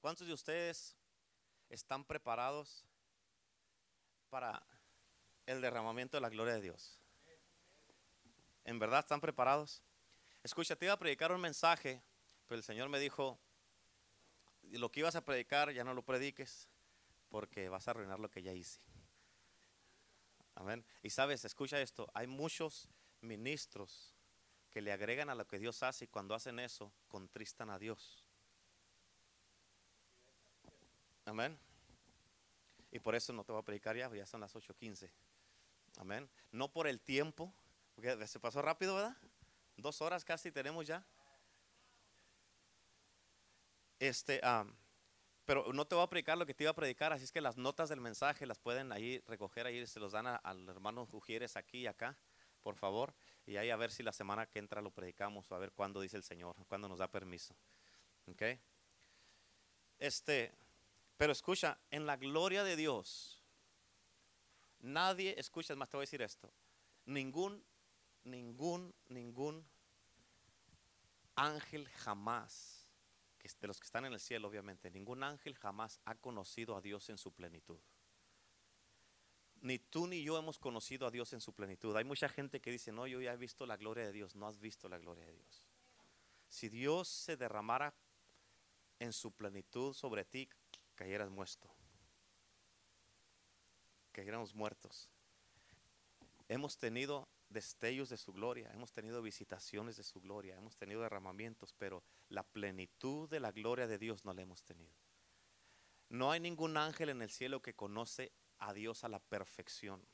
¿Cuántos de ustedes están preparados para el derramamiento de la gloria de Dios? ¿En verdad están preparados? Escucha, te iba a predicar un mensaje, pero el Señor me dijo, lo que ibas a predicar ya no lo prediques porque vas a arruinar lo que ya hice. Amén. Y sabes, escucha esto, hay muchos ministros que le agregan a lo que Dios hace y cuando hacen eso contristan a Dios. Amén. Y por eso no te voy a predicar ya, ya son las 8.15. Amén. No por el tiempo, porque se pasó rápido, ¿verdad? Dos horas casi tenemos ya. Este, pero no te voy a predicar lo que te iba a predicar, así es que las notas del mensaje las pueden ahí recoger, ahí se los dan al hermano Ujieres aquí y acá, por favor, y ahí a ver si la semana que entra lo predicamos o a ver cuándo dice el Señor, cuándo nos da permiso. ¿Ok? Este, pero escucha, en la gloria de Dios, nadie, escucha, más te voy a decir esto, ningún, ningún, ningún ángel jamás de los que están en el cielo, obviamente, ningún ángel jamás ha conocido a Dios en su plenitud. Ni tú ni yo hemos conocido a Dios en su plenitud. Hay mucha gente que dice, no, yo ya he visto la gloria de Dios. No has visto la gloria de Dios. Si Dios se derramara en su plenitud sobre ti, cayeras muerto. Cayéramos muertos. Hemos tenido destellos de su gloria, hemos tenido visitaciones de su gloria, hemos tenido derramamientos, pero la plenitud de la gloria de Dios no la hemos tenido. No hay ningún ángel en el cielo que conoce a Dios a la perfección.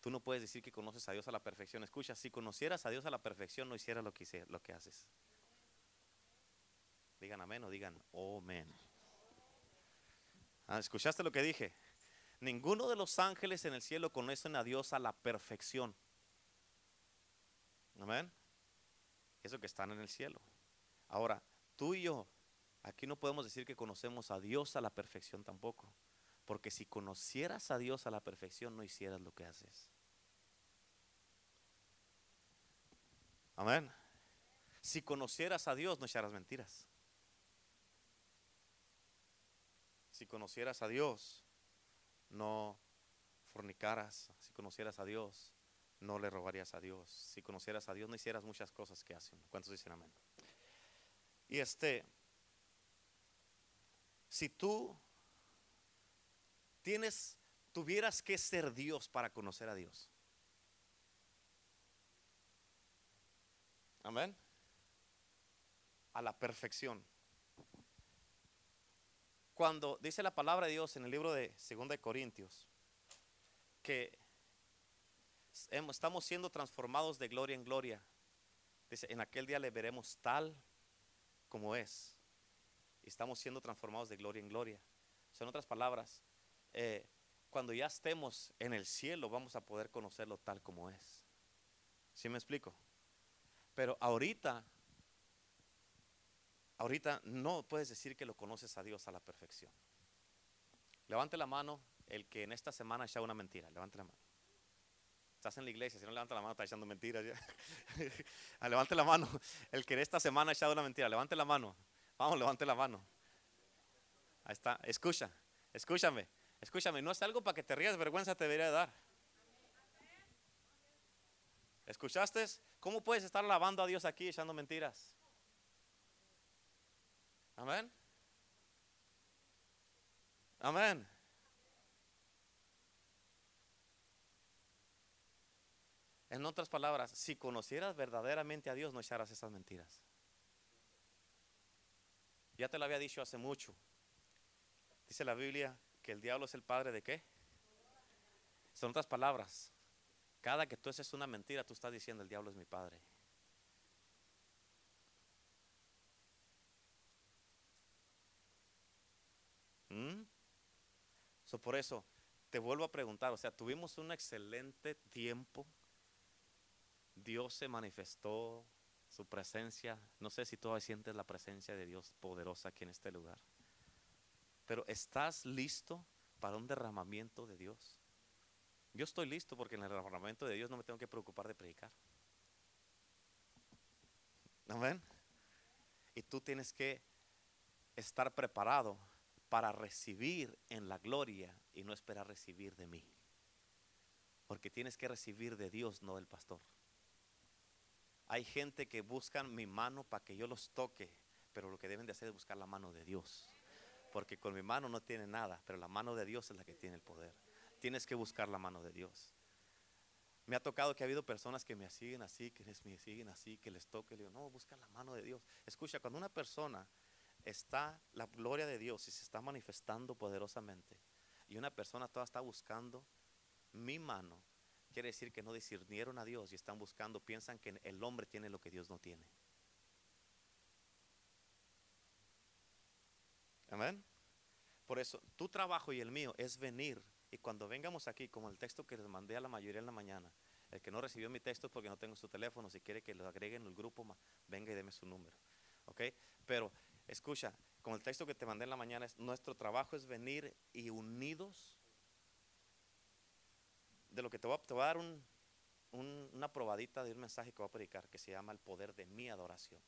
Tú no puedes decir que conoces a Dios a la perfección. Escucha, si conocieras a Dios a la perfección, no hicieras lo que, haces. Digan amén o digan amén. Ah, ¿Escuchaste lo que dije? Ninguno de los ángeles en el cielo conocen a Dios a la perfección. Amén. Eso que están en el cielo. Ahora, tú y yo, aquí no podemos decir que conocemos a Dios a la perfección tampoco. Porque si conocieras a Dios a la perfección, no hicieras lo que haces. Amén. Si conocieras a Dios, no echaras mentiras. Si conocieras a Dios, no fornicaras. Si conocieras a Dios, no le robarías a Dios. Si conocieras a Dios, no hicieras muchas cosas que hacen. ¿Cuántos dicen amén? Y este, si tú tienes, tuvieras que ser Dios para conocer a Dios. Amén. A la perfección. Cuando dice la palabra de Dios en el libro de 2 de Corintios que estamos siendo transformados de gloria en gloria. Dice, en aquel día le veremos tal como es. Estamos siendo transformados de gloria en gloria. Son otras palabras, eh, cuando ya estemos en el cielo vamos a poder conocerlo tal como es. ¿Sí me explico? Pero ahorita, ahorita no puedes decir que lo conoces a Dios a la perfección. Levante la mano el que en esta semana echa una mentira. Levante la mano. Estás en la iglesia, si no levanta la mano, está echando mentiras. Ah, levante la mano. El que en esta semana ha echado una mentira, levante la mano. Vamos, levante la mano. Ahí está. Escucha, escúchame, escúchame. No es algo para que te rías, vergüenza te debería dar. ¿Escuchaste? ¿Cómo puedes estar alabando a Dios aquí echando mentiras? Amén. Amén. En otras palabras, si conocieras verdaderamente a Dios, no echarás esas mentiras. Ya te lo había dicho hace mucho. Dice la Biblia que el diablo es el padre de qué? Son otras palabras. Cada que tú haces una mentira, tú estás diciendo el diablo es mi padre. ¿Mm? por eso te vuelvo a preguntar, o sea, tuvimos un excelente tiempo Dios se manifestó, su presencia. No sé si tú sientes la presencia de Dios poderosa aquí en este lugar. Pero ¿estás listo para un derramamiento de Dios? Yo estoy listo porque en el derramamiento de Dios no me tengo que preocupar de predicar. Amén. Y tú tienes que estar preparado para recibir en la gloria y no esperar recibir de mí. Porque tienes que recibir de Dios, no del pastor. Hay gente que buscan mi mano para que yo los toque, pero lo que deben de hacer es buscar la mano de Dios. Porque con mi mano no tiene nada, pero la mano de Dios es la que tiene el poder. Tienes que buscar la mano de Dios. Me ha tocado que ha habido personas que me siguen así, que me siguen así, que les toque. Le digo, no, busca la mano de Dios. Escucha, cuando una persona está, la gloria de Dios y se está manifestando poderosamente, y una persona toda está buscando mi mano, quiere decir que no discernieron a Dios y están buscando, piensan que el hombre tiene lo que Dios no tiene. Amén. Por eso, tu trabajo y el mío es venir. Y cuando vengamos aquí, como el texto que les mandé a la mayoría en la mañana, el que no recibió mi texto porque no tengo su teléfono, si quiere que lo agreguen en el grupo, venga y deme su número. ¿Ok? Pero escucha, como el texto que te mandé en la mañana, es, nuestro trabajo es venir y unidos. De lo que te voy a, te a dar una probadita de un mensaje que voy a predicar que se llama el poder de mi adoración.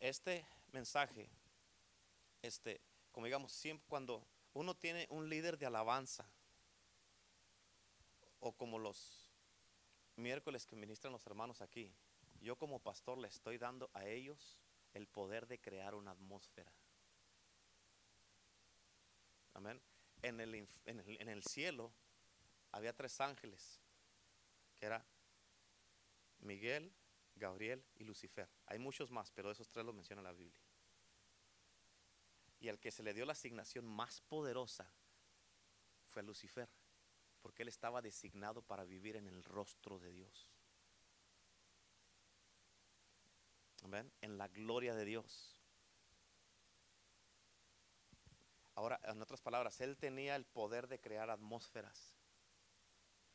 Este mensaje, este, como digamos, siempre cuando uno tiene un líder de alabanza, o como los miércoles que ministran los hermanos aquí, yo como pastor le estoy dando a ellos el poder de crear una atmósfera. Amén. En el, en el, cielo había tres ángeles, que era Miguel, Gabriel y Lucifer. Hay muchos más, pero esos tres los menciona la Biblia. Y al que se le dio la asignación más poderosa fue a Lucifer, porque él estaba designado para vivir en el rostro de Dios. En la gloria de Dios. Ahora, en otras palabras, él tenía el poder de crear atmósferas.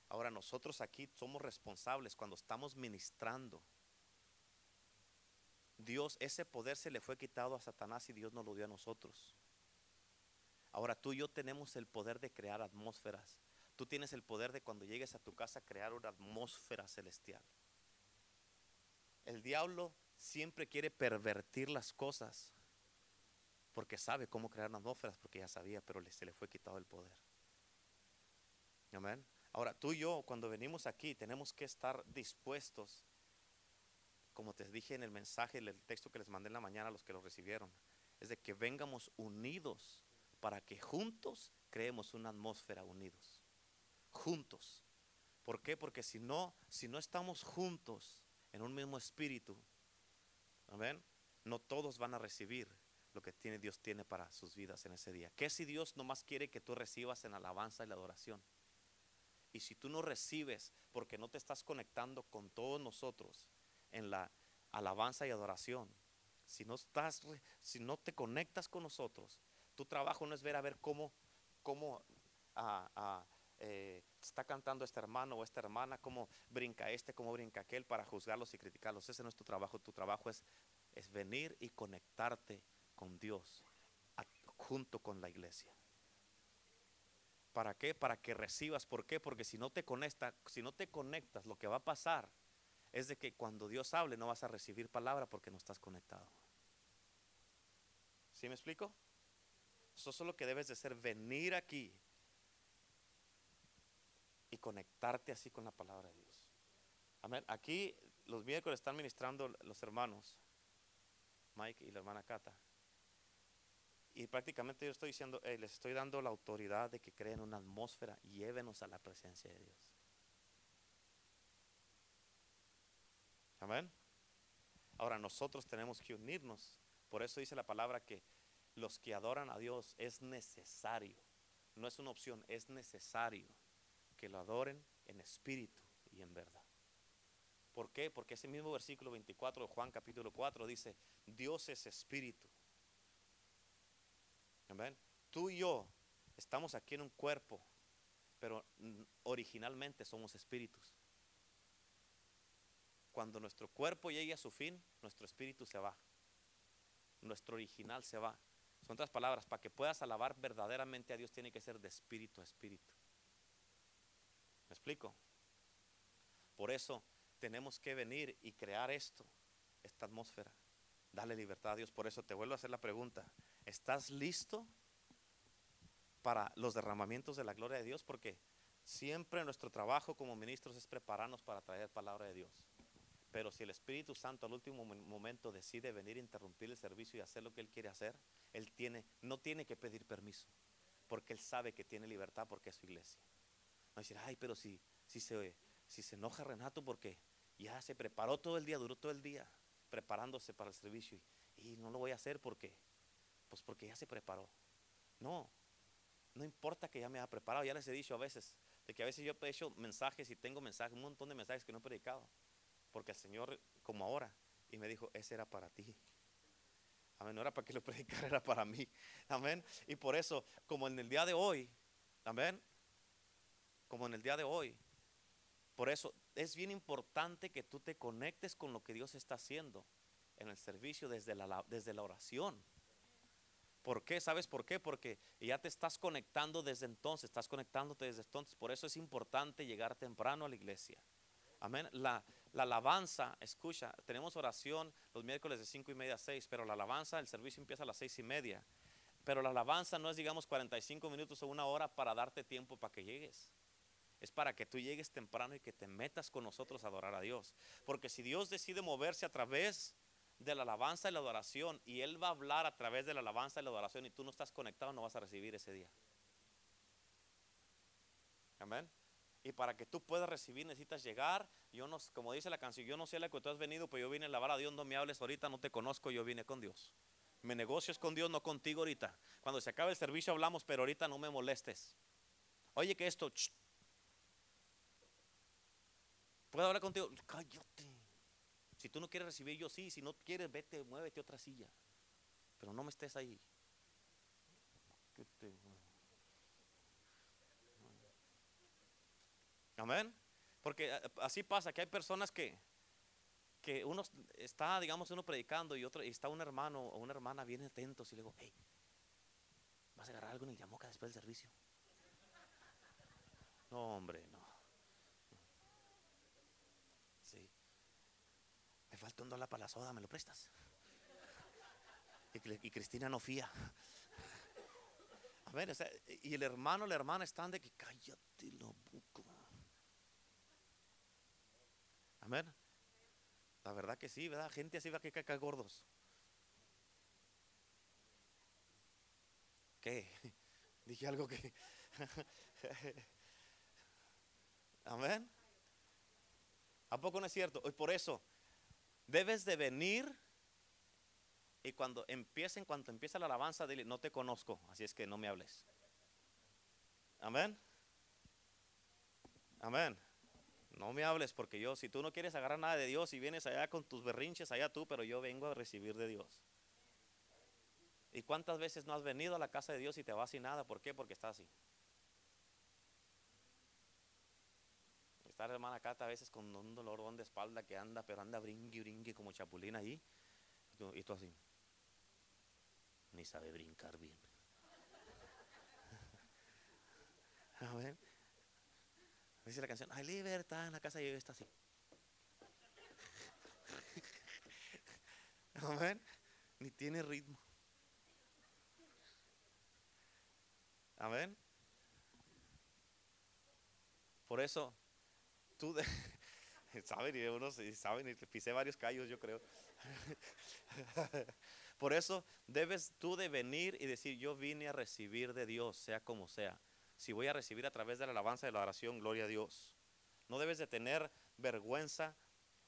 Ahora nosotros aquí somos responsables cuando estamos ministrando Dios, ese poder se le fue quitado a Satanás y Dios nos lo dio a nosotros. Ahora tú y yo tenemos el poder de crear atmósferas. Tú tienes el poder de cuando llegues a tu casa crear una atmósfera celestial. El diablo siempre quiere pervertir las cosas porque sabe cómo crear atmósferas, porque ya sabía, pero se le fue quitado el poder. Amén. Ahora, tú y yo, cuando venimos aquí, tenemos que estar dispuestos como te dije en el mensaje, el texto que les mandé en la mañana a los que lo recibieron, es de que vengamos unidos para que juntos creemos una atmósfera unidos. Juntos. ¿Por qué? Porque si no, si no estamos juntos en un mismo espíritu, amén, no todos van a recibir lo que tiene, Dios tiene para sus vidas en ese día. ¿Qué si Dios nomás quiere que tú recibas en alabanza y la adoración? Y si tú no recibes porque no te estás conectando con todos nosotros, en la alabanza y adoración, si no estás, si no te conectas con nosotros, tu trabajo no es ver a ver cómo, cómo ah, ah, eh, está cantando este hermano o esta hermana, cómo brinca este, cómo brinca aquel para juzgarlos y criticarlos. Ese no es tu trabajo. Tu trabajo es, es venir y conectarte con Dios junto con la iglesia. ¿Para qué? Para que recibas. ¿Por qué? Porque si no te conectas, si no te conectas, lo que va a pasar es de que cuando Dios hable no vas a recibir palabra porque no estás conectado. ¿Sí me explico? Eso es lo que debes de hacer, venir aquí y conectarte así con la palabra de Dios. Amén. Aquí los miércoles están ministrando los hermanos, Mike y la hermana Cata. Y prácticamente yo estoy diciendo, les estoy dando la autoridad de que creen una atmósfera llévenos a la presencia de Dios. Amén. Ahora nosotros tenemos que unirnos. Por eso dice la palabra que los que adoran a Dios es necesario. No es una opción, es necesario que lo adoren en espíritu y en verdad. ¿Por qué? Porque ese mismo versículo 24 de Juan capítulo 4 dice, Dios es espíritu. Amén. Tú y yo estamos aquí en un cuerpo, pero originalmente somos espíritus cuando nuestro cuerpo llegue a su fin, nuestro espíritu se va. Nuestro original se va. Son otras palabras, para que puedas alabar verdaderamente a Dios tiene que ser de espíritu a espíritu. ¿Me explico? Por eso tenemos que venir y crear esto, esta atmósfera Dale libertad a Dios. Por eso te vuelvo a hacer la pregunta. ¿Estás listo para los derramamientos de la gloria de Dios? Porque siempre nuestro trabajo como ministros es prepararnos para traer palabra de Dios. Pero si el Espíritu Santo al último momento decide venir a interrumpir el servicio y hacer lo que Él quiere hacer, Él tiene, no tiene que pedir permiso, porque Él sabe que tiene libertad porque es su iglesia. No decir, ay, pero si, si, se, si se enoja Renato porque ya se preparó todo el día, duró todo el día preparándose para el servicio y, y no lo voy a hacer porque, pues porque ya se preparó. No, no importa que ya me haya preparado, ya les he dicho a veces, de que a veces yo he hecho mensajes y tengo mensajes, un montón de mensajes que no he predicado porque el Señor, como ahora, y me dijo, ese era para ti. Amén, no era para que lo predicara, era para mí. Amén. Y por eso, como en el día de hoy, amén, como en el día de hoy, por eso es bien importante que tú te conectes con lo que Dios está haciendo en el servicio desde la, desde la oración. ¿Por qué? ¿Sabes por qué? Porque ya te estás conectando desde entonces, estás conectándote desde entonces. Por eso es importante llegar temprano a la iglesia. Amén. La, la alabanza, escucha, tenemos oración los miércoles de cinco y media a 6, pero la alabanza, el servicio empieza a las seis y media. Pero la alabanza no es, digamos, 45 minutos o una hora para darte tiempo para que llegues. Es para que tú llegues temprano y que te metas con nosotros a adorar a Dios. Porque si Dios decide moverse a través de la alabanza y la adoración, y Él va a hablar a través de la alabanza y la adoración, y tú no estás conectado, no vas a recibir ese día. Amén. Y para que tú puedas recibir necesitas llegar. Yo no, como dice la canción, yo no sé la que tú has venido, pero yo vine a lavar a Dios, no me hables ahorita, no te conozco, yo vine con Dios. Mi negocio es con Dios, no contigo ahorita. Cuando se acabe el servicio hablamos, pero ahorita no me molestes. Oye que esto, ¿puedo hablar contigo? Cállate. Si tú no quieres recibir, yo sí. Si no quieres, vete, muévete otra silla. Pero no me estés ahí. Amén. Porque eh, así pasa, que hay personas que, que uno está, digamos, uno predicando y otro, y está un hermano o una hermana bien atentos y le digo, hey, ¿vas a agarrar algo en el yamoca después del servicio? No, hombre, no. Sí. Me falta un dólar para la soda, ¿me lo prestas? Y, Cristina no fía. A ver, y el hermano, la hermana están de que cállate lo buco. Amén. La verdad que sí, ¿verdad? Gente así va que caca gordos. ¿Qué? Dije algo que... Amén. ¿A poco no es cierto? Y por eso, debes de venir y cuando empiecen, cuando empieza la alabanza, dile, no te conozco, así es que no me hables. Amén. Amén. No me hables porque yo, si tú no quieres agarrar nada de Dios y vienes allá con tus berrinches, allá tú, pero yo vengo a recibir de Dios. ¿Y cuántas veces no has venido a la casa de Dios y te vas sin nada? ¿Por qué? Porque estás así. Está hermana acá a veces con un dolor de espalda que anda, pero anda brinque, brinque como chapulina ahí. Y tú así. Ni sabe brincar bien. A ver. Dice la canción, hay libertad en la casa y está así. Amén. Ni tiene ritmo. Amén. Por eso, tú, de, saben, y saben, y pisé varios callos, yo creo. Por eso debes tú de venir y decir, yo vine a recibir de Dios, sea como sea si voy a recibir a través de la alabanza y la oración, gloria a Dios. No debes de tener vergüenza,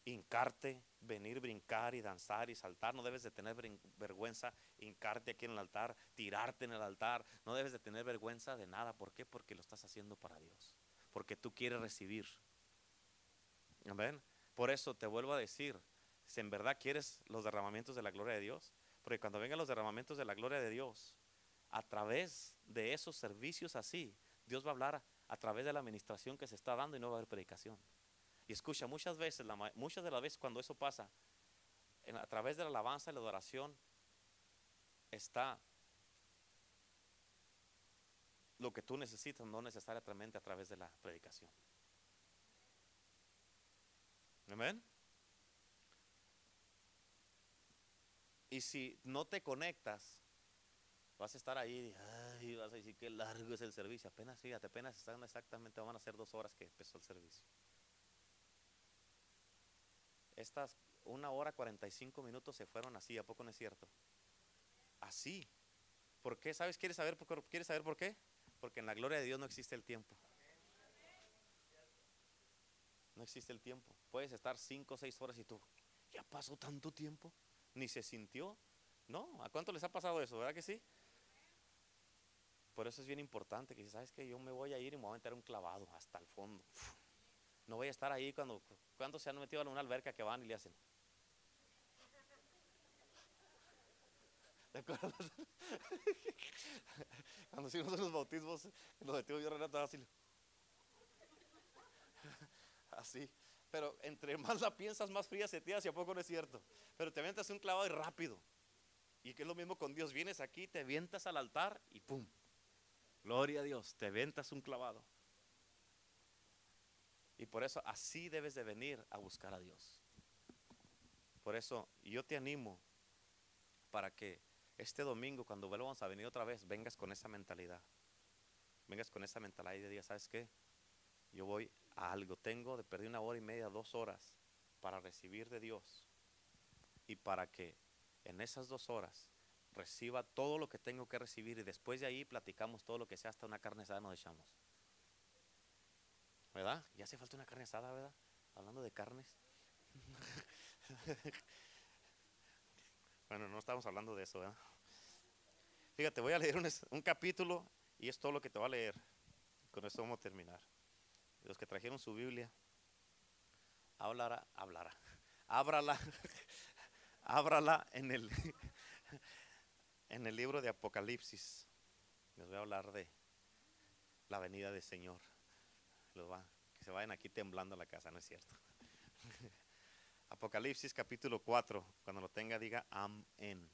hincarte, venir, brincar y danzar y saltar. No debes de tener vergüenza, hincarte aquí en el altar, tirarte en el altar. No debes de tener vergüenza de nada. ¿Por qué? Porque lo estás haciendo para Dios. Porque tú quieres recibir. Amén. Por eso te vuelvo a decir, si en verdad quieres los derramamientos de la gloria de Dios, porque cuando vengan los derramamientos de la gloria de Dios, a través de esos servicios así, Dios va a hablar a través de la administración que se está dando y no va a haber predicación. Y escucha, muchas veces, muchas de las veces cuando eso pasa, a través de la alabanza y la adoración, está lo que tú necesitas, no necesariamente a través de la predicación. Amén. Y si no te conectas, vas a estar ahí y vas a decir que largo es el servicio. Apenas, fíjate, apenas están exactamente, van a ser dos horas que empezó el servicio. Estas una hora 45 minutos se fueron así, ¿a poco no es cierto? Así. ¿Por qué? ¿Sabes? ¿Quieres saber, por, ¿Quieres saber por qué? Porque en la gloria de Dios no existe el tiempo. No existe el tiempo. Puedes estar cinco o seis horas y tú, ya pasó tanto tiempo, ni se sintió. No, ¿a cuánto les ha pasado eso? ¿Verdad que sí? Por eso es bien importante que si sabes que yo me voy a ir y me voy a meter un clavado hasta el fondo. No voy a estar ahí cuando, cuando se han metido a una alberca que van y le hacen. Cuando hicimos los bautismos, los de yo Renato así. Así. Pero entre más la piensas, más fría se te hace, ¿a poco no es cierto? Pero te avientas un clavado y rápido. Y que es lo mismo con Dios. Vienes aquí, te avientas al altar y ¡pum! Gloria a Dios, te avientas un clavado. Y por eso así debes de venir a buscar a Dios. Por eso yo te animo para que este domingo, cuando vuelvamos a venir otra vez, vengas con esa mentalidad. Vengas con esa mentalidad y día, ¿sabes qué? Yo voy algo. Tengo de perder una hora y media, dos horas para recibir de Dios. Y para que en esas dos horas reciba todo lo que tengo que recibir y después de ahí platicamos todo lo que sea hasta una carne asada nos echamos. ¿Verdad? Ya hace falta una carne asada, ¿verdad? Hablando de carnes. Bueno, no estamos hablando de eso, ¿verdad? Fíjate, voy a leer un, capítulo y es todo lo que te va a leer. Con esto vamos a terminar. Los que trajeron su Biblia, hablará, hablará, ábrala, ábrala en el, en el libro de Apocalipsis. Les voy a hablar de la venida del Señor. Los va, que se vayan aquí temblando la casa, no es cierto. Apocalipsis capítulo 4. Cuando lo tenga, diga amén.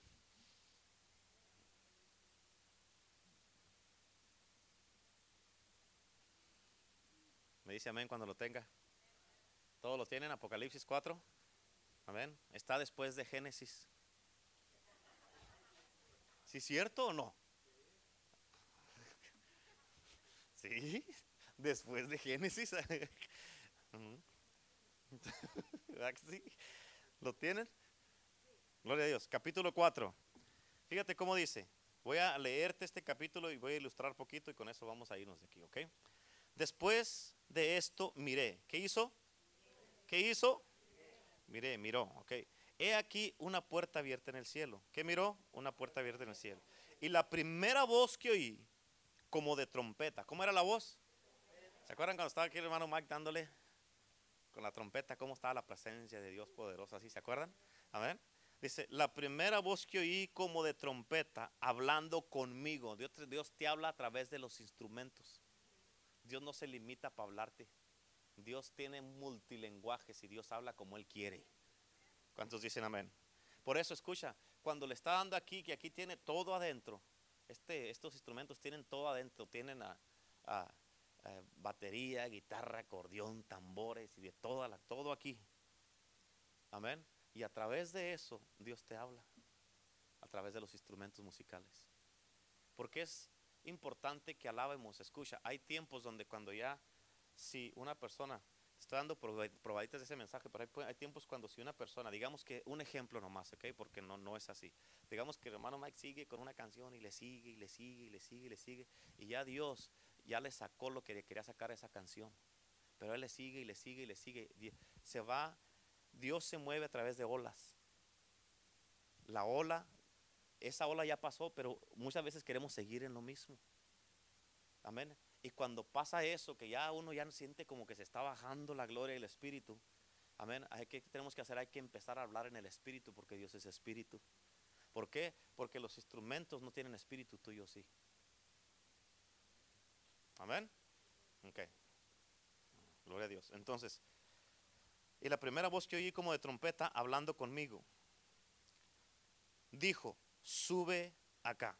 Me dice amén cuando lo tenga. ¿Todos lo tienen? Apocalipsis 4. Amén. Está después de Génesis. ¿Sí es cierto o no? Sí, después de Génesis. ¿Lo tienen? Gloria a Dios. Capítulo 4. Fíjate cómo dice. Voy a leerte este capítulo y voy a ilustrar poquito y con eso vamos a irnos de aquí, ¿ok? Después de esto, miré. ¿Qué hizo? ¿Qué hizo? Miré, miró, ¿ok? He aquí una puerta abierta en el cielo. ¿Qué miró? Una puerta abierta en el cielo. Y la primera voz que oí, como de trompeta. ¿Cómo era la voz? ¿Se acuerdan cuando estaba aquí el hermano Mike dándole con la trompeta, cómo estaba la presencia de Dios poderosa, ¿así se acuerdan? Amén. Dice, la primera voz que oí como de trompeta hablando conmigo. Dios, Dios te habla a través de los instrumentos. Dios no se limita para hablarte. Dios tiene multilenguajes y Dios habla como Él quiere. ¿Cuántos dicen amén? Por eso escucha, cuando le está dando aquí, que aquí tiene todo adentro, este, estos instrumentos tienen todo adentro, tienen a batería, guitarra, acordeón, tambores y de toda la, todo aquí. Amén. Y a través de eso Dios te habla, a través de los instrumentos musicales. Porque es importante que alabemos, escucha, hay tiempos donde cuando ya, si una persona, estoy dando probaditas de ese mensaje, pero hay, tiempos cuando si una persona, digamos que un ejemplo nomás, ¿ok? Porque no, no es así. Digamos que el hermano Mike sigue con una canción y le sigue, y le sigue, y le sigue, y le sigue, y ya Dios ya le sacó lo que quería sacar esa canción. Pero él le sigue y le sigue y le sigue. Se va, Dios se mueve a través de olas. La ola, esa ola ya pasó, pero muchas veces queremos seguir en lo mismo. Amén. Y cuando pasa eso, que ya uno ya siente como que se está bajando la gloria del Espíritu. Amén. ¿Qué tenemos que hacer? Hay que empezar a hablar en el Espíritu porque Dios es Espíritu. ¿Por qué? Porque los instrumentos no tienen espíritu, tuyo sí. Amén. Ok. Gloria a Dios. Entonces, y la primera voz que oí como de trompeta hablando conmigo, dijo, sube acá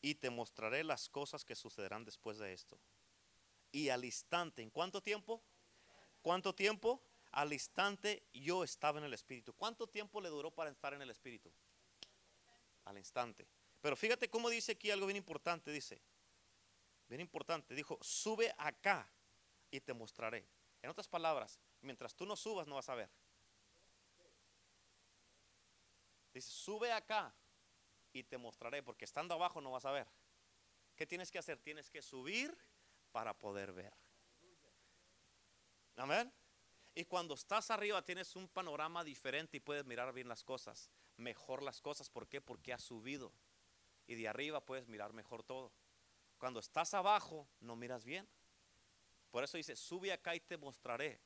y te mostraré las cosas que sucederán después de esto. Y al instante, ¿en cuánto tiempo? ¿Cuánto tiempo? al instante yo estaba en el Espíritu. ¿Cuánto tiempo le duró para estar en el Espíritu? Al instante. Pero fíjate cómo dice aquí algo bien importante, dice, bien importante, dijo, sube acá y te mostraré. En otras palabras, mientras tú no subas no vas a ver. Dice, sube acá y te mostraré, porque estando abajo no vas a ver. ¿Qué tienes que hacer? Tienes que subir para poder ver. Amén. Y cuando estás arriba tienes un panorama diferente y puedes mirar bien las cosas, mejor las cosas. ¿Por qué? Porque has subido. Y de arriba puedes mirar mejor todo. Cuando estás abajo no miras bien. Por eso dice, sube acá y te mostraré.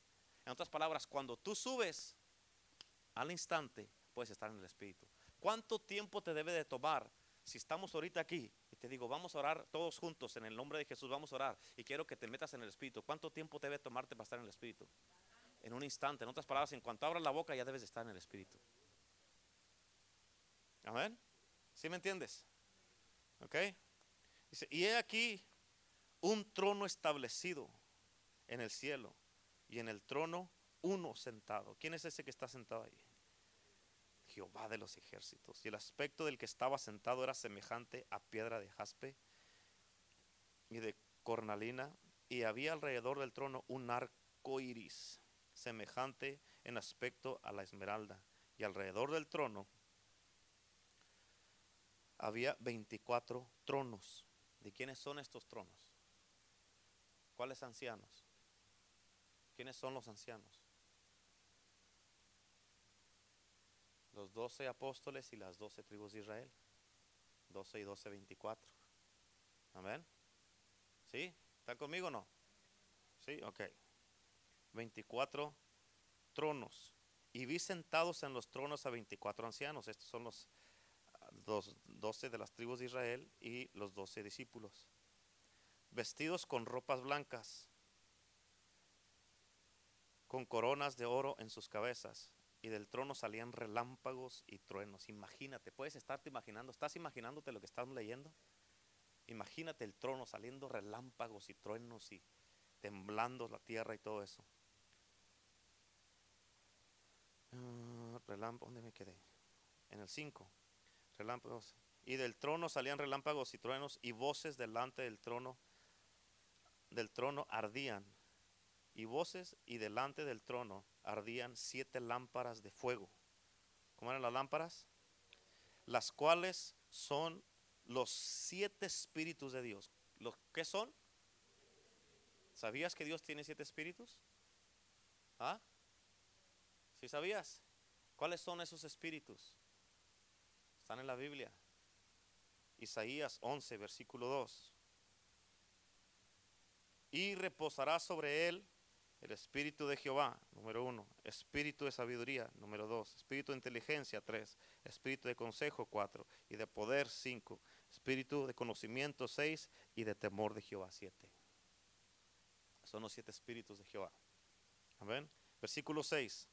En otras palabras, cuando tú subes, al instante puedes estar en el Espíritu. ¿Cuánto tiempo te debe de tomar si estamos ahorita aquí y te digo, vamos a orar todos juntos en el nombre de Jesús, vamos a orar y quiero que te metas en el Espíritu? ¿Cuánto tiempo debe tomarte para estar en el Espíritu? En un instante, en otras palabras, en cuanto abras la boca ya debes de estar en el Espíritu. Amén. ¿Sí me entiendes? ¿Ok? Dice, y he aquí un trono establecido en el cielo y en el trono uno sentado. ¿Quién es ese que está sentado ahí? Jehová de los ejércitos. Y el aspecto del que estaba sentado era semejante a piedra de jaspe y de cornalina. Y había alrededor del trono un arco iris, semejante en aspecto a la esmeralda. Y alrededor del trono había 24 tronos. ¿De quiénes son estos tronos? ¿Cuáles ancianos? ¿Quiénes son los ancianos? Los doce apóstoles y las doce tribus de Israel. 12 y 12, 24. Amén. ¿Sí? ¿Están conmigo o no? Sí, ok. 24 tronos. Y vi sentados en los tronos a 24 ancianos. Estos son los dos, 12 de las tribus de Israel y los 12 discípulos. Vestidos con ropas blancas con coronas de oro en sus cabezas, y del trono salían relámpagos y truenos. Imagínate, puedes estarte imaginando, ¿estás imaginándote lo que estás leyendo? Imagínate el trono saliendo relámpagos y truenos y temblando la tierra y todo eso. Uh, ¿dónde me quedé? En el 5. Relámpagos. Y del trono salían relámpagos y truenos y voces delante del trono del trono ardían y voces y delante del trono ardían siete lámparas de fuego. ¿Cómo eran las lámparas? Las cuales son los siete espíritus de Dios. ¿Los qué son? ¿Sabías que Dios tiene siete espíritus? ¿Ah? ¿Sí sabías? ¿Cuáles son esos espíritus? Están en la Biblia. Isaías 11, versículo 2. Y reposará sobre él el espíritu de Jehová, número uno. Espíritu de sabiduría, número dos. Espíritu de inteligencia, tres. Espíritu de consejo, cuatro. Y de poder, cinco. Espíritu de conocimiento, seis. Y de temor de Jehová, siete. Son los siete espíritus de Jehová. Amén. Versículo 6.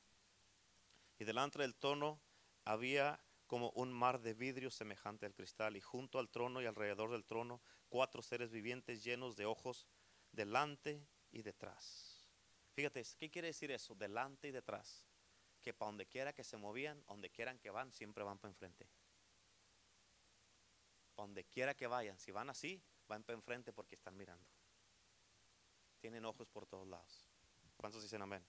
Y delante del trono había como un mar de vidrio semejante al cristal, y junto al trono y alrededor del trono cuatro seres vivientes llenos de ojos delante y detrás. Fíjate, ¿qué quiere decir eso? Delante y detrás. Que para donde quiera que se movían, donde quieran que van, siempre van para enfrente. Donde quiera que vayan, si van así, van para enfrente porque están mirando. Tienen ojos por todos lados. ¿Cuántos dicen amén?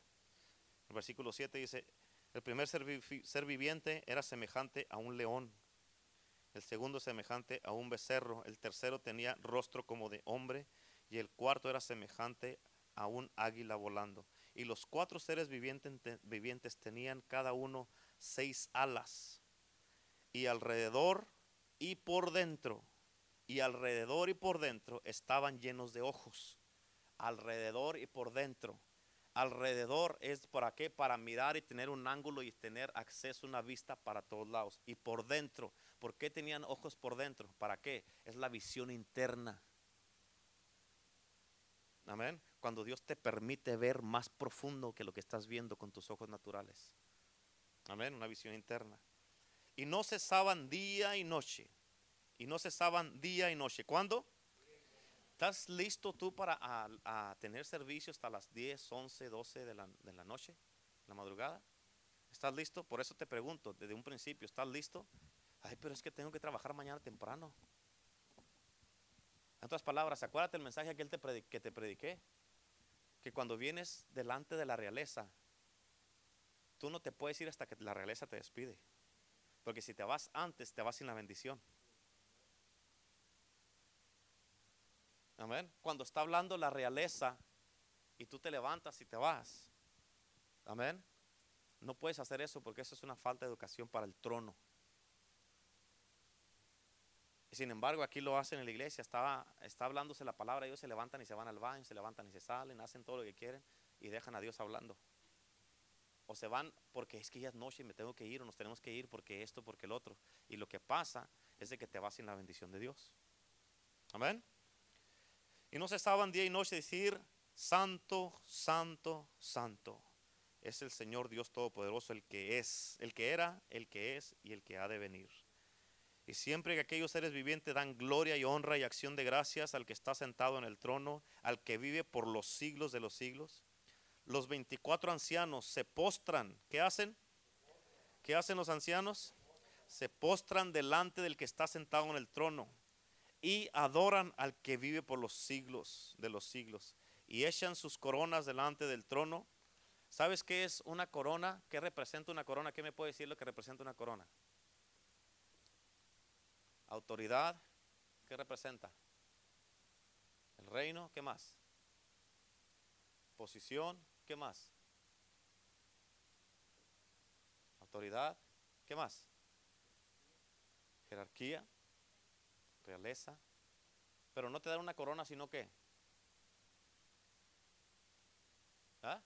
El versículo 7 dice, el primer ser, viviente era semejante a un león, el segundo semejante a un becerro, el tercero tenía rostro como de hombre y el cuarto era semejante a a un águila volando. Y los cuatro seres vivientes, tenían cada uno seis alas. Y alrededor y por dentro, y alrededor y por dentro estaban llenos de ojos. Alrededor y por dentro. Alrededor es para qué? Para mirar y tener un ángulo y tener acceso a una vista para todos lados. Y por dentro, ¿por qué tenían ojos por dentro? ¿Para qué? Es la visión interna. Amén cuando Dios te permite ver más profundo que lo que estás viendo con tus ojos naturales. Amén, una visión interna. Y no cesaban día y noche. Y no cesaban día y noche. ¿Cuándo? ¿Estás listo tú para tener servicio hasta las 10, 11, 12 de la, de la noche? la madrugada. ¿Estás listo? Por eso te pregunto desde un principio, ¿estás listo? Ay, pero es que tengo que trabajar mañana temprano. En otras palabras, acuérdate el mensaje que, él te que te prediqué. Que cuando vienes delante de la realeza, tú no te puedes ir hasta que la realeza te despide. Porque si te vas antes, te vas sin la bendición. Amén. Cuando está hablando la realeza y tú te levantas y te vas. Amén. No puedes hacer eso porque eso es una falta de educación para el trono. Sin embargo, aquí lo hacen en la iglesia, está, está hablándose la palabra, ellos se levantan y se van al baño, se levantan y se salen, hacen todo lo que quieren y dejan a Dios hablando. O se van porque es que ya es noche y me tengo que ir, o nos tenemos que ir porque esto, porque el otro. Y lo que pasa es de que te vas sin la bendición de Dios. Amén. Y no cesaban día y noche decir, Santo, Santo, Santo. Es el Señor Dios Todopoderoso, el que es, el que era, el que es y el que ha de venir. Y siempre que aquellos seres vivientes dan gloria y honra y acción de gracias al que está sentado en el trono, al que vive por los siglos de los siglos, los 24 ancianos se postran. ¿Qué hacen? ¿Qué hacen los ancianos? Se postran delante del que está sentado en el trono y adoran al que vive por los siglos de los siglos y echan sus coronas delante del trono. ¿Sabes qué es una corona? ¿Qué representa una corona? ¿Qué me puede decir lo que representa una corona? Autoridad, ¿qué representa? El reino, ¿qué más? Posición, ¿qué más? Autoridad, ¿qué más? Jerarquía, realeza. Pero no te dan una corona, sino que. ¿Ah?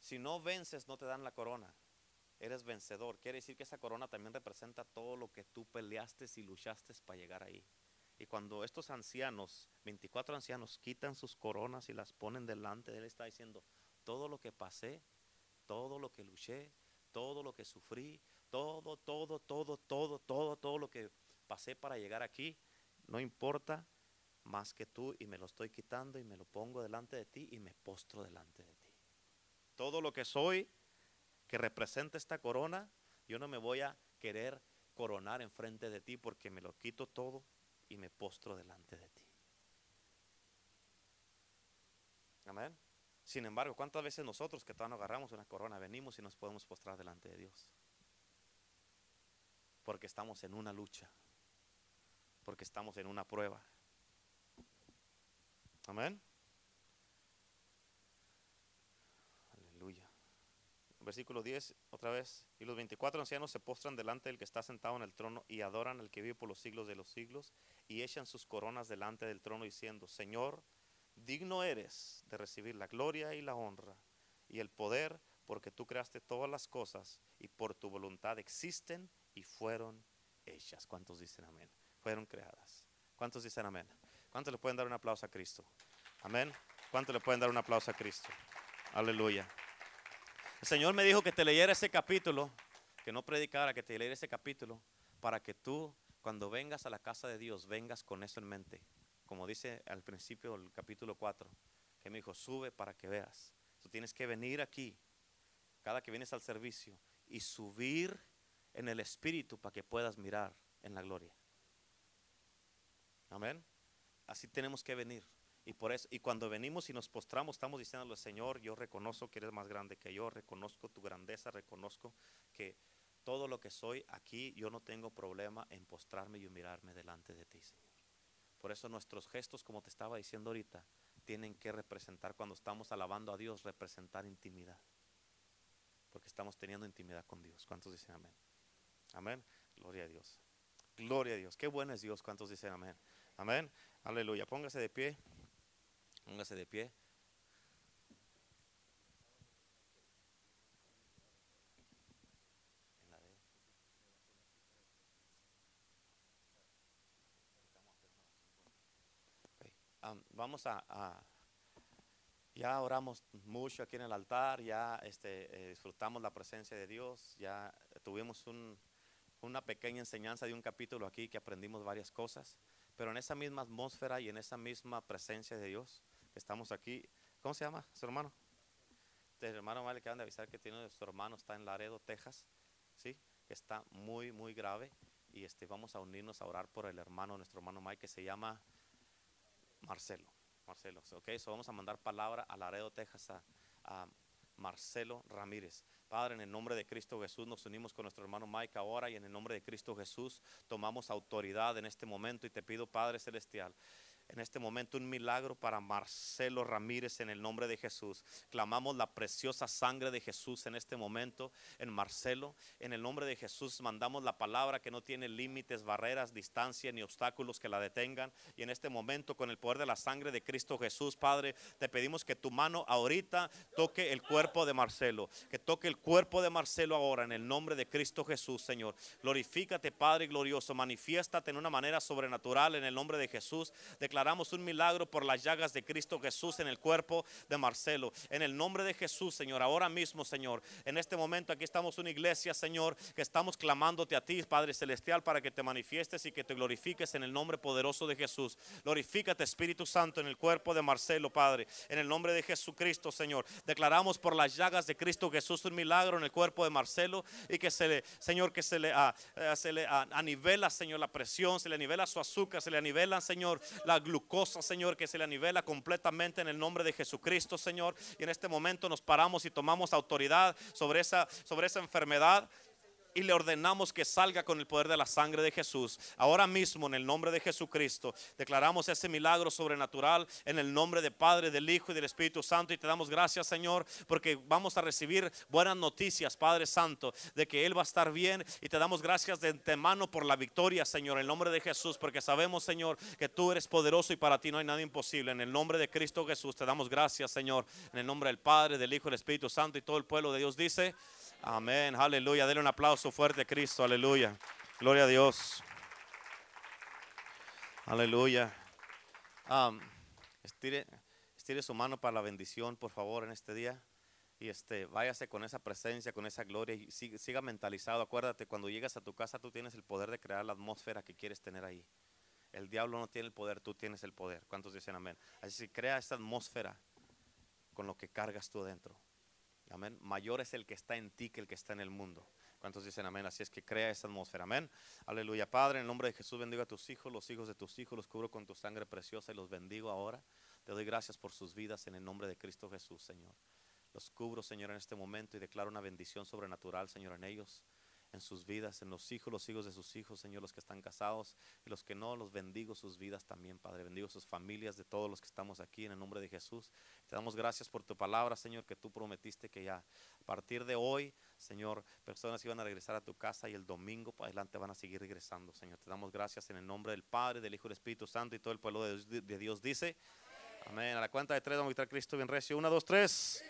Si no vences, no te dan la corona eres vencedor. Quiere decir que esa corona también representa todo lo que tú peleaste y luchaste para llegar ahí. Y cuando estos ancianos, 24 ancianos, quitan sus coronas y las ponen delante de él, está diciendo, todo lo que pasé, todo lo que luché, todo lo que sufrí, todo, todo, todo, todo, todo, todo lo que pasé para llegar aquí, no importa más que tú y me lo estoy quitando y me lo pongo delante de ti y me postro delante de ti. Todo lo que soy, que representa esta corona, yo no me voy a querer coronar enfrente de ti porque me lo quito todo y me postro delante de ti. Amén. Sin embargo, ¿cuántas veces nosotros que todavía no agarramos una corona venimos y nos podemos postrar delante de Dios? Porque estamos en una lucha, porque estamos en una prueba. Amén. Versículo 10, otra vez. Y los 24 ancianos se postran delante del que está sentado en el trono y adoran al que vive por los siglos de los siglos y echan sus coronas delante del trono diciendo, Señor, digno eres de recibir la gloria y la honra y el poder porque tú creaste todas las cosas y por tu voluntad existen y fueron hechas. ¿Cuántos dicen amén? Fueron creadas. ¿Cuántos dicen amén? ¿Cuántos le pueden dar un aplauso a Cristo? Amén. ¿Cuántos le pueden dar un aplauso a Cristo? Aleluya. El Señor me dijo que te leyera ese capítulo, que no predicara, que te leyera ese capítulo, para que tú, cuando vengas a la casa de Dios, vengas con eso en mente. Como dice al principio del capítulo 4, que me dijo, sube para que veas. Tú tienes que venir aquí, cada que vienes al servicio, y subir en el Espíritu para que puedas mirar en la gloria. Amén. Así tenemos que venir. Y por eso, y cuando venimos y nos postramos, estamos diciéndole, Señor, yo reconozco que eres más grande que yo, reconozco tu grandeza, reconozco que todo lo que soy aquí, yo no tengo problema en postrarme y mirarme delante de ti, Señor. Por eso nuestros gestos, como te estaba diciendo ahorita, tienen que representar, cuando estamos alabando a Dios, representar intimidad. Porque estamos teniendo intimidad con Dios. ¿Cuántos dicen amén? Amén. Gloria a Dios. Gloria a Dios. Qué bueno es Dios. ¿Cuántos dicen amén? Amén. Aleluya. Póngase de pie. Póngase de pie. vamos a, ya oramos mucho aquí en el altar, ya este, eh, disfrutamos la presencia de Dios, ya tuvimos una pequeña enseñanza de un capítulo aquí que aprendimos varias cosas, pero en esa misma atmósfera y en esa misma presencia de Dios, estamos aquí. ¿Cómo se llama su hermano? Este hermano Mike le acaban de avisar que tiene su hermano, está en Laredo, Texas, ¿sí? Que está muy, muy grave. Y este, vamos a unirnos a orar por el hermano, nuestro hermano Mike, que se llama Marcelo. Marcelo, ok, so vamos a mandar palabra a Laredo, Texas, a, a Marcelo Ramírez. Padre, en el nombre de Cristo Jesús nos unimos con nuestro hermano Mike ahora y en el nombre de Cristo Jesús tomamos autoridad en este momento y te pido, Padre Celestial, en este momento un milagro para Marcelo Ramírez en el nombre de Jesús. Clamamos la preciosa sangre de Jesús en este momento en Marcelo. En el nombre de Jesús mandamos la palabra que no tiene límites, barreras, distancia ni obstáculos que la detengan. Y en este momento con el poder de la sangre de Cristo Jesús, Padre, te pedimos que tu mano ahorita toque el cuerpo de Marcelo. Que toque el cuerpo de Marcelo ahora en el nombre de Cristo Jesús, Señor. Glorifícate, Padre glorioso. Manifiéstate en una manera sobrenatural en el nombre de Jesús. Un milagro por las llagas de Cristo Jesús en el cuerpo de Marcelo. En el nombre de Jesús, Señor, ahora mismo, Señor, en este momento aquí estamos una iglesia, Señor, que estamos clamándote a ti, Padre Celestial, para que te manifiestes y que te glorifiques en el nombre poderoso de Jesús. Glorifícate, Espíritu Santo, en el cuerpo de Marcelo, Padre, en el nombre de Jesucristo, Señor. Declaramos por las llagas de Cristo Jesús un milagro en el cuerpo de Marcelo y que se le, Señor, que se le, ah, se anivela, Señor, la presión, se le anivela su azúcar, se le anivela, Señor, la glucosa, Señor, que se le anivela completamente en el nombre de Jesucristo, Señor. Y en este momento nos paramos y tomamos autoridad sobre esa, sobre esa enfermedad y le ordenamos que salga con el poder de la sangre de Jesús. Ahora mismo, en el nombre de Jesucristo, declaramos ese milagro sobrenatural en el nombre del Padre, del Hijo y del Espíritu Santo. Y te damos gracias, Señor, porque vamos a recibir buenas noticias, Padre Santo, de que Él va a estar bien. Y te damos gracias de antemano por la victoria, Señor, en el nombre de Jesús, porque sabemos, Señor, que tú eres poderoso y para ti no hay nada imposible. En el nombre de Cristo Jesús, te damos gracias, Señor, en el nombre del Padre, del Hijo y del Espíritu Santo. Y todo el pueblo de Dios dice. Amén, aleluya. Dele un aplauso fuerte a Cristo, aleluya. Gloria a Dios. Aleluya. Estire, su mano para la bendición, por favor, en este día. Y este, váyase con esa presencia, con esa gloria y siga, siga mentalizado. Acuérdate, cuando llegas a tu casa, tú tienes el poder de crear la atmósfera que quieres tener ahí. El diablo no tiene el poder, tú tienes el poder. ¿Cuántos dicen amén? Así que crea esa atmósfera con lo que cargas tú dentro. Amén. Mayor es el que está en ti que el que está en el mundo. ¿Cuántos dicen amén? Así es que crea esa atmósfera. Amén. Aleluya. Padre, en el nombre de Jesús bendigo a tus hijos, los hijos de tus hijos, los cubro con tu sangre preciosa y los bendigo ahora. Te doy gracias por sus vidas en el nombre de Cristo Jesús, Señor. Los cubro, Señor, en este momento y declaro una bendición sobrenatural, Señor, en ellos en sus vidas, en los hijos, los hijos de sus hijos, Señor, los que están casados y los que no, los bendigo sus vidas también, Padre. Bendigo sus familias de todos los que estamos aquí en el nombre de Jesús. Te damos gracias por tu palabra, Señor, que tú prometiste que ya a partir de hoy, Señor, personas iban a regresar a tu casa y el domingo para adelante van a seguir regresando, Señor. Te damos gracias en el nombre del Padre, del Hijo y del Espíritu Santo y todo el pueblo de Dios, dice. Amén. A la cuenta de tres vamos a gritar Cristo bien recio. Una, dos, tres.